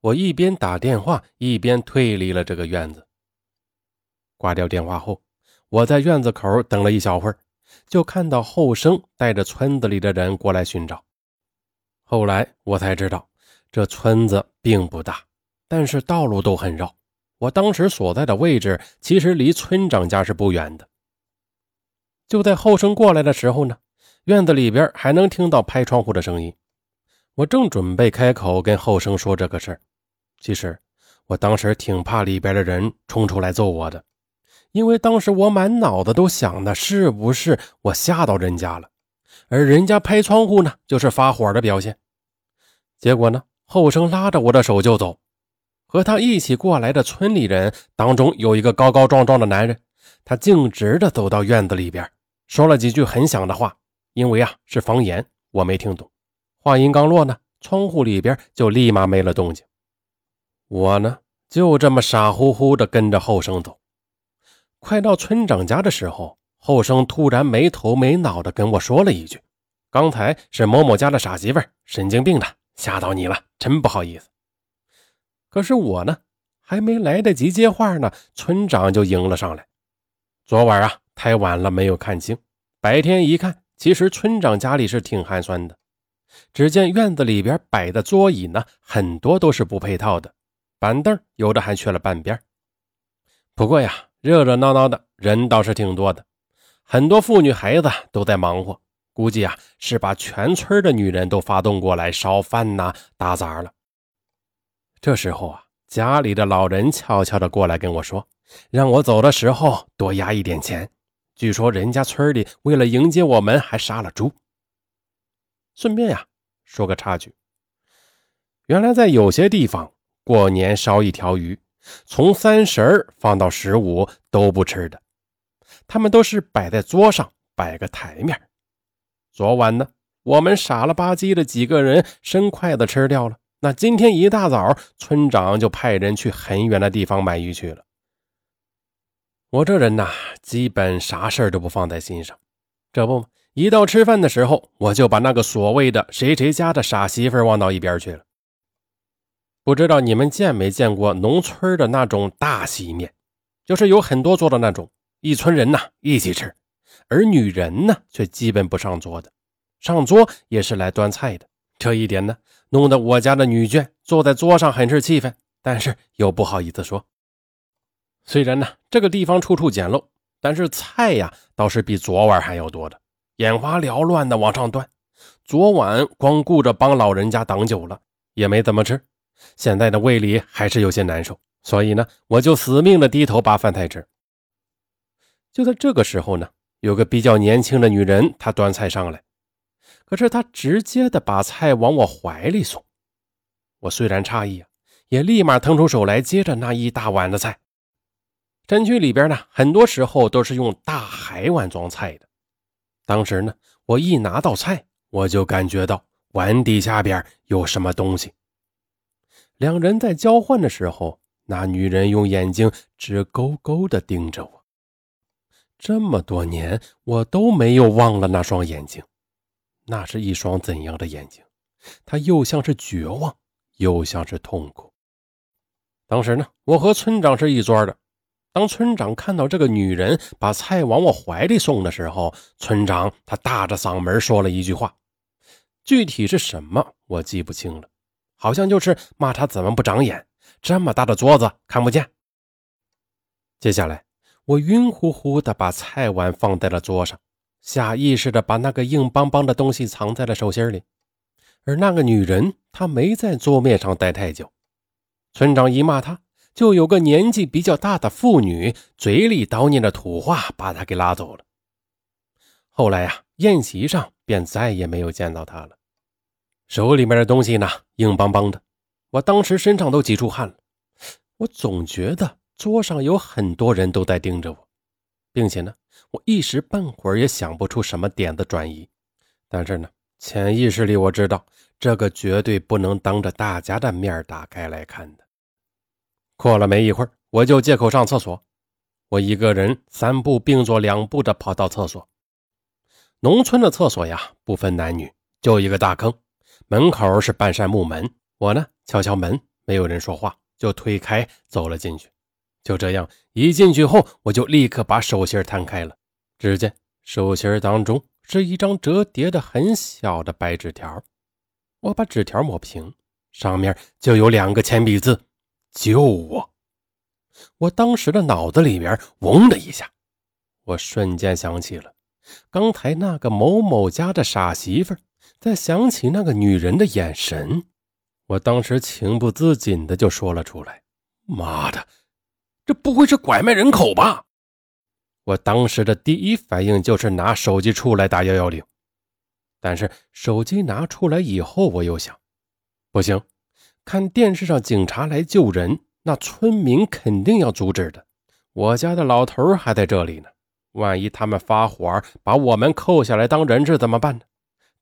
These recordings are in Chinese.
我一边打电话一边退离了这个院子。挂掉电话后，我在院子口等了一小会儿，就看到后生带着村子里的人过来寻找。后来我才知道，这村子并不大，但是道路都很绕。我当时所在的位置其实离村长家是不远的。就在后生过来的时候呢，院子里边还能听到拍窗户的声音。我正准备开口跟后生说这个事儿，其实我当时挺怕里边的人冲出来揍我的，因为当时我满脑子都想的是不是我吓到人家了。而人家拍窗户呢，就是发火的表现。结果呢，后生拉着我的手就走，和他一起过来的村里人当中有一个高高壮壮的男人，他径直的走到院子里边，说了几句很响的话，因为啊是方言，我没听懂。话音刚落呢，窗户里边就立马没了动静。我呢，就这么傻乎乎的跟着后生走，快到村长家的时候。后生突然没头没脑的跟我说了一句：“刚才是某某家的傻媳妇，神经病的，吓到你了，真不好意思。”可是我呢，还没来得及接话呢，村长就迎了上来。昨晚啊，太晚了，没有看清。白天一看，其实村长家里是挺寒酸的。只见院子里边摆的桌椅呢，很多都是不配套的，板凳有的还缺了半边。不过呀，热热闹闹的人倒是挺多的。很多妇女孩子都在忙活，估计啊是把全村的女人都发动过来烧饭呐、打杂了。这时候啊，家里的老人悄悄的过来跟我说，让我走的时候多压一点钱。据说人家村里为了迎接我们，还杀了猪。顺便呀，说个插曲，原来在有些地方过年烧一条鱼，从三十放到十五都不吃的。他们都是摆在桌上，摆个台面。昨晚呢，我们傻了吧唧的几个人伸筷子吃掉了。那今天一大早，村长就派人去很远的地方买鱼去了。我这人呐，基本啥事儿都不放在心上。这不，一到吃饭的时候，我就把那个所谓的谁谁家的傻媳妇忘到一边去了。不知道你们见没见过农村的那种大席面，就是有很多桌的那种。一村人呐一起吃，而女人呢却基本不上桌的，上桌也是来端菜的。这一点呢，弄得我家的女眷坐在桌上很是气愤，但是又不好意思说。虽然呢这个地方处处简陋，但是菜呀倒是比昨晚还要多的，眼花缭乱的往上端。昨晚光顾着帮老人家挡酒了，也没怎么吃，现在的胃里还是有些难受，所以呢我就死命的低头扒饭菜吃。就在这个时候呢，有个比较年轻的女人，她端菜上来，可是她直接的把菜往我怀里送。我虽然诧异啊，也立马腾出手来接着那一大碗的菜。山区里边呢，很多时候都是用大海碗装菜的。当时呢，我一拿到菜，我就感觉到碗底下边有什么东西。两人在交换的时候，那女人用眼睛直勾勾的盯着我。这么多年，我都没有忘了那双眼睛，那是一双怎样的眼睛？它又像是绝望，又像是痛苦。当时呢，我和村长是一桌的。当村长看到这个女人把菜往我怀里送的时候，村长他大着嗓门说了一句话，具体是什么我记不清了，好像就是骂他怎么不长眼，这么大的桌子看不见。接下来。我晕乎乎的把菜碗放在了桌上，下意识的把那个硬邦邦的东西藏在了手心里。而那个女人，她没在桌面上待太久。村长一骂她，就有个年纪比较大的妇女嘴里叨念着土话，把她给拉走了。后来呀，宴席上便再也没有见到她了。手里面的东西呢，硬邦邦的，我当时身上都挤出汗了。我总觉得。桌上有很多人都在盯着我，并且呢，我一时半会儿也想不出什么点子转移。但是呢，潜意识里我知道，这个绝对不能当着大家的面打开来看的。过了没一会儿，我就借口上厕所。我一个人三步并作两步的跑到厕所。农村的厕所呀，不分男女，就一个大坑，门口是半扇木门。我呢，敲敲门，没有人说话，就推开走了进去。就这样，一进去后，我就立刻把手心摊开了。只见手心当中是一张折叠的很小的白纸条。我把纸条抹平，上面就有两个铅笔字：“救我！”我当时的脑子里面嗡的一下，我瞬间想起了刚才那个某某家的傻媳妇，再想起那个女人的眼神，我当时情不自禁的就说了出来：“妈的！”这不会是拐卖人口吧？我当时的第一反应就是拿手机出来打幺幺零，但是手机拿出来以后，我又想，不行，看电视上警察来救人，那村民肯定要阻止的。我家的老头还在这里呢，万一他们发火把我们扣下来当人质怎么办呢？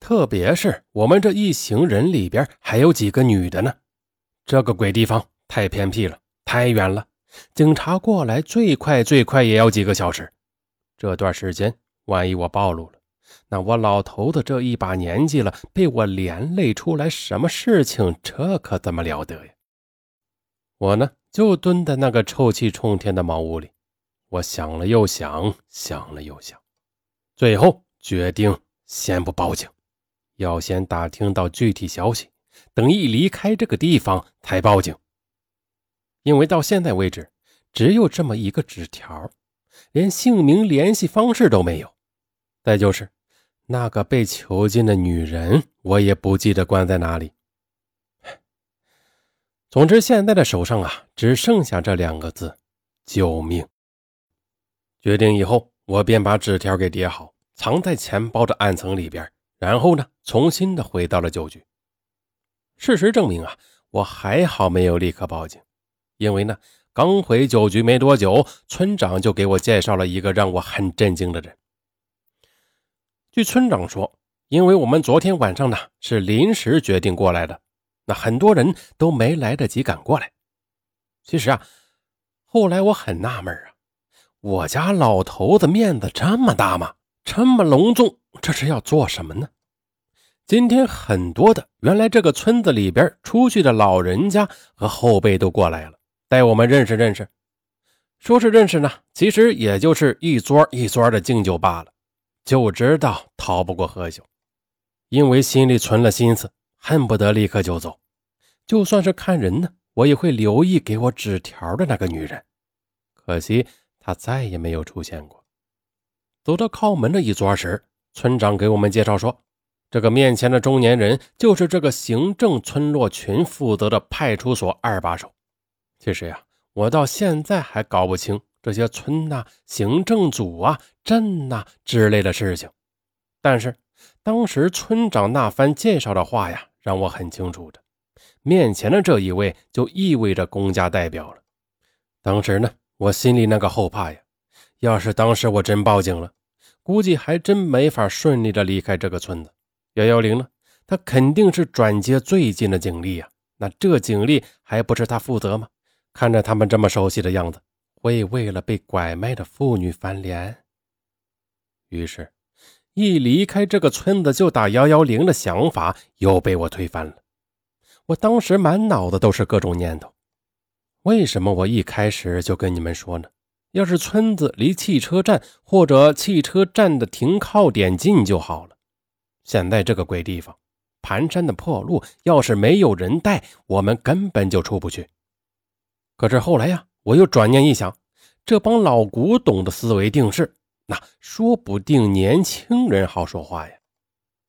特别是我们这一行人里边还有几个女的呢。这个鬼地方太偏僻了，太远了。警察过来，最快最快也要几个小时。这段时间，万一我暴露了，那我老头子这一把年纪了，被我连累出来什么事情，这可怎么了得呀？我呢，就蹲在那个臭气冲天的茅屋里。我想了又想，想了又想，最后决定先不报警，要先打听到具体消息，等一离开这个地方才报警。因为到现在为止，只有这么一个纸条，连姓名、联系方式都没有。再就是那个被囚禁的女人，我也不记得关在哪里。总之，现在的手上啊，只剩下这两个字：救命。决定以后，我便把纸条给叠好，藏在钱包的暗层里边，然后呢，重新的回到了酒局。事实证明啊，我还好没有立刻报警。因为呢，刚回酒局没多久，村长就给我介绍了一个让我很震惊的人。据村长说，因为我们昨天晚上呢是临时决定过来的，那很多人都没来得及赶过来。其实啊，后来我很纳闷啊，我家老头子面子这么大吗？这么隆重，这是要做什么呢？今天很多的原来这个村子里边出去的老人家和后辈都过来了。带我们认识认识，说是认识呢，其实也就是一桌一桌的敬酒罢了。就知道逃不过喝酒，因为心里存了心思，恨不得立刻就走。就算是看人呢，我也会留意给我纸条的那个女人。可惜她再也没有出现过。走到靠门的一桌时，村长给我们介绍说，这个面前的中年人就是这个行政村落群负责的派出所二把手。其实呀，我到现在还搞不清这些村呐、行政组啊、镇呐之类的事情。但是当时村长那番介绍的话呀，让我很清楚的，面前的这一位就意味着公家代表了。当时呢，我心里那个后怕呀，要是当时我真报警了，估计还真没法顺利的离开这个村子。幺幺零呢，他肯定是转接最近的警力呀，那这警力还不是他负责吗？看着他们这么熟悉的样子，会为了被拐卖的妇女翻脸？于是，一离开这个村子就打幺幺零的想法又被我推翻了。我当时满脑子都是各种念头：为什么我一开始就跟你们说呢？要是村子离汽车站或者汽车站的停靠点近就好了。现在这个鬼地方，盘山的破路，要是没有人带，我们根本就出不去。可是后来呀，我又转念一想，这帮老古董的思维定式，那说不定年轻人好说话呀。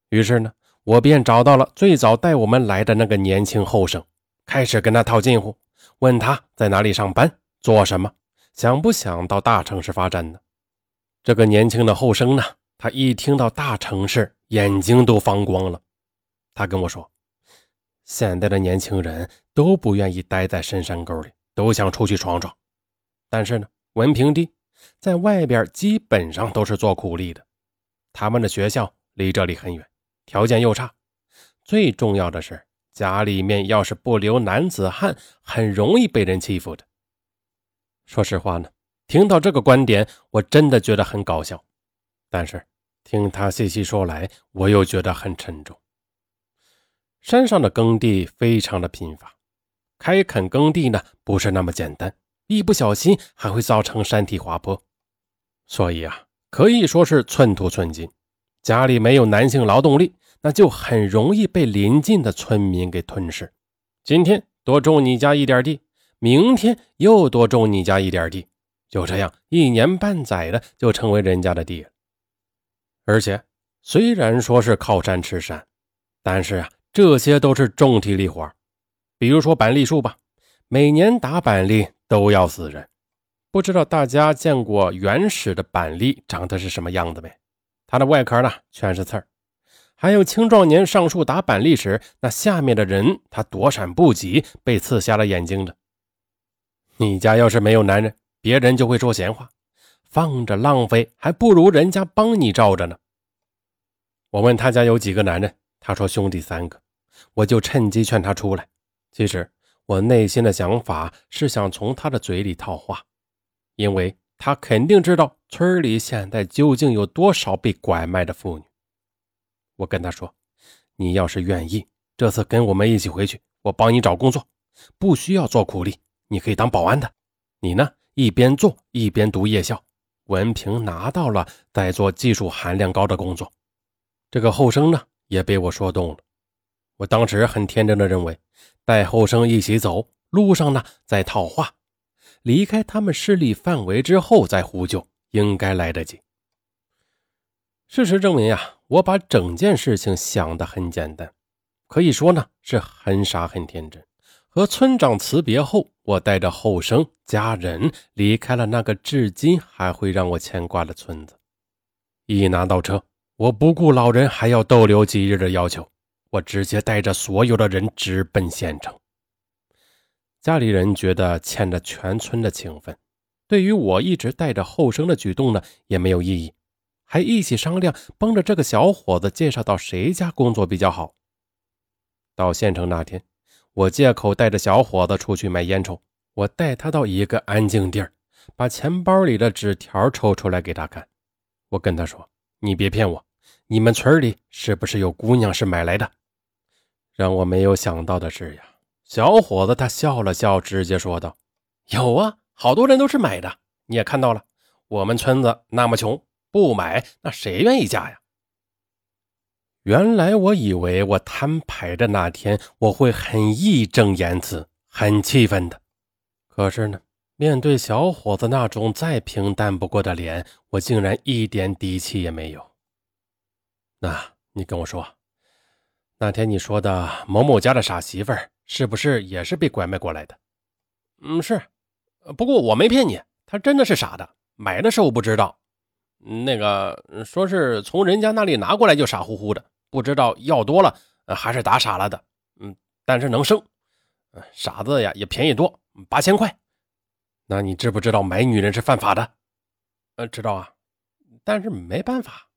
于是呢，我便找到了最早带我们来的那个年轻后生，开始跟他套近乎，问他在哪里上班，做什么，想不想到大城市发展呢？这个年轻的后生呢，他一听到大城市，眼睛都放光了。他跟我说，现在的年轻人都不愿意待在深山沟里。都想出去闯闯，但是呢，文凭低，在外边基本上都是做苦力的。他们的学校离这里很远，条件又差，最重要的是家里面要是不留男子汉，很容易被人欺负的。说实话呢，听到这个观点，我真的觉得很搞笑，但是听他细细说来，我又觉得很沉重。山上的耕地非常的贫乏。开垦耕地呢不是那么简单，一不小心还会造成山体滑坡，所以啊，可以说是寸土寸金。家里没有男性劳动力，那就很容易被邻近的村民给吞噬。今天多种你家一点地，明天又多种你家一点地，就这样一年半载的就成为人家的地了。而且虽然说是靠山吃山，但是啊，这些都是重体力活。比如说板栗树吧，每年打板栗都要死人。不知道大家见过原始的板栗长得是什么样子没？它的外壳呢全是刺儿。还有青壮年上树打板栗时，那下面的人他躲闪不及，被刺瞎了眼睛的。你家要是没有男人，别人就会说闲话，放着浪费，还不如人家帮你照着呢。我问他家有几个男人，他说兄弟三个，我就趁机劝他出来。其实我内心的想法是想从他的嘴里套话，因为他肯定知道村里现在究竟有多少被拐卖的妇女。我跟他说：“你要是愿意，这次跟我们一起回去，我帮你找工作，不需要做苦力，你可以当保安的。你呢，一边做一边读夜校，文凭拿到了再做技术含量高的工作。”这个后生呢，也被我说动了。我当时很天真的认为。带后生一起走，路上呢再套话，离开他们势力范围之后再呼救，应该来得及。事实证明呀，我把整件事情想得很简单，可以说呢是很傻很天真。和村长辞别后，我带着后生家人离开了那个至今还会让我牵挂的村子。一拿到车，我不顾老人还要逗留几日的要求。我直接带着所有的人直奔县城。家里人觉得欠着全村的情分，对于我一直带着后生的举动呢，也没有异议，还一起商量帮着这个小伙子介绍到谁家工作比较好。到县城那天，我借口带着小伙子出去买烟抽，我带他到一个安静地儿，把钱包里的纸条抽出来给他看。我跟他说：“你别骗我，你们村里是不是有姑娘是买来的？”让我没有想到的是呀，小伙子他笑了笑，直接说道：“有啊，好多人都是买的。你也看到了，我们村子那么穷，不买那谁愿意嫁呀？”原来我以为我摊牌的那天我会很义正言辞、很气愤的，可是呢，面对小伙子那种再平淡不过的脸，我竟然一点底气也没有。那你跟我说。那天你说的某某家的傻媳妇儿，是不是也是被拐卖过来的？嗯，是。不过我没骗你，她真的是傻的。买的时候不知道，那个说是从人家那里拿过来就傻乎乎的，不知道要多了还是打傻了的。嗯，但是能生，傻子呀也便宜多，八千块。那你知不知道买女人是犯法的？呃，知道啊，但是没办法。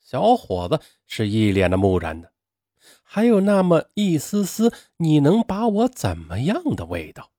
小伙子是一脸的木然的。还有那么一丝丝“你能把我怎么样的”味道。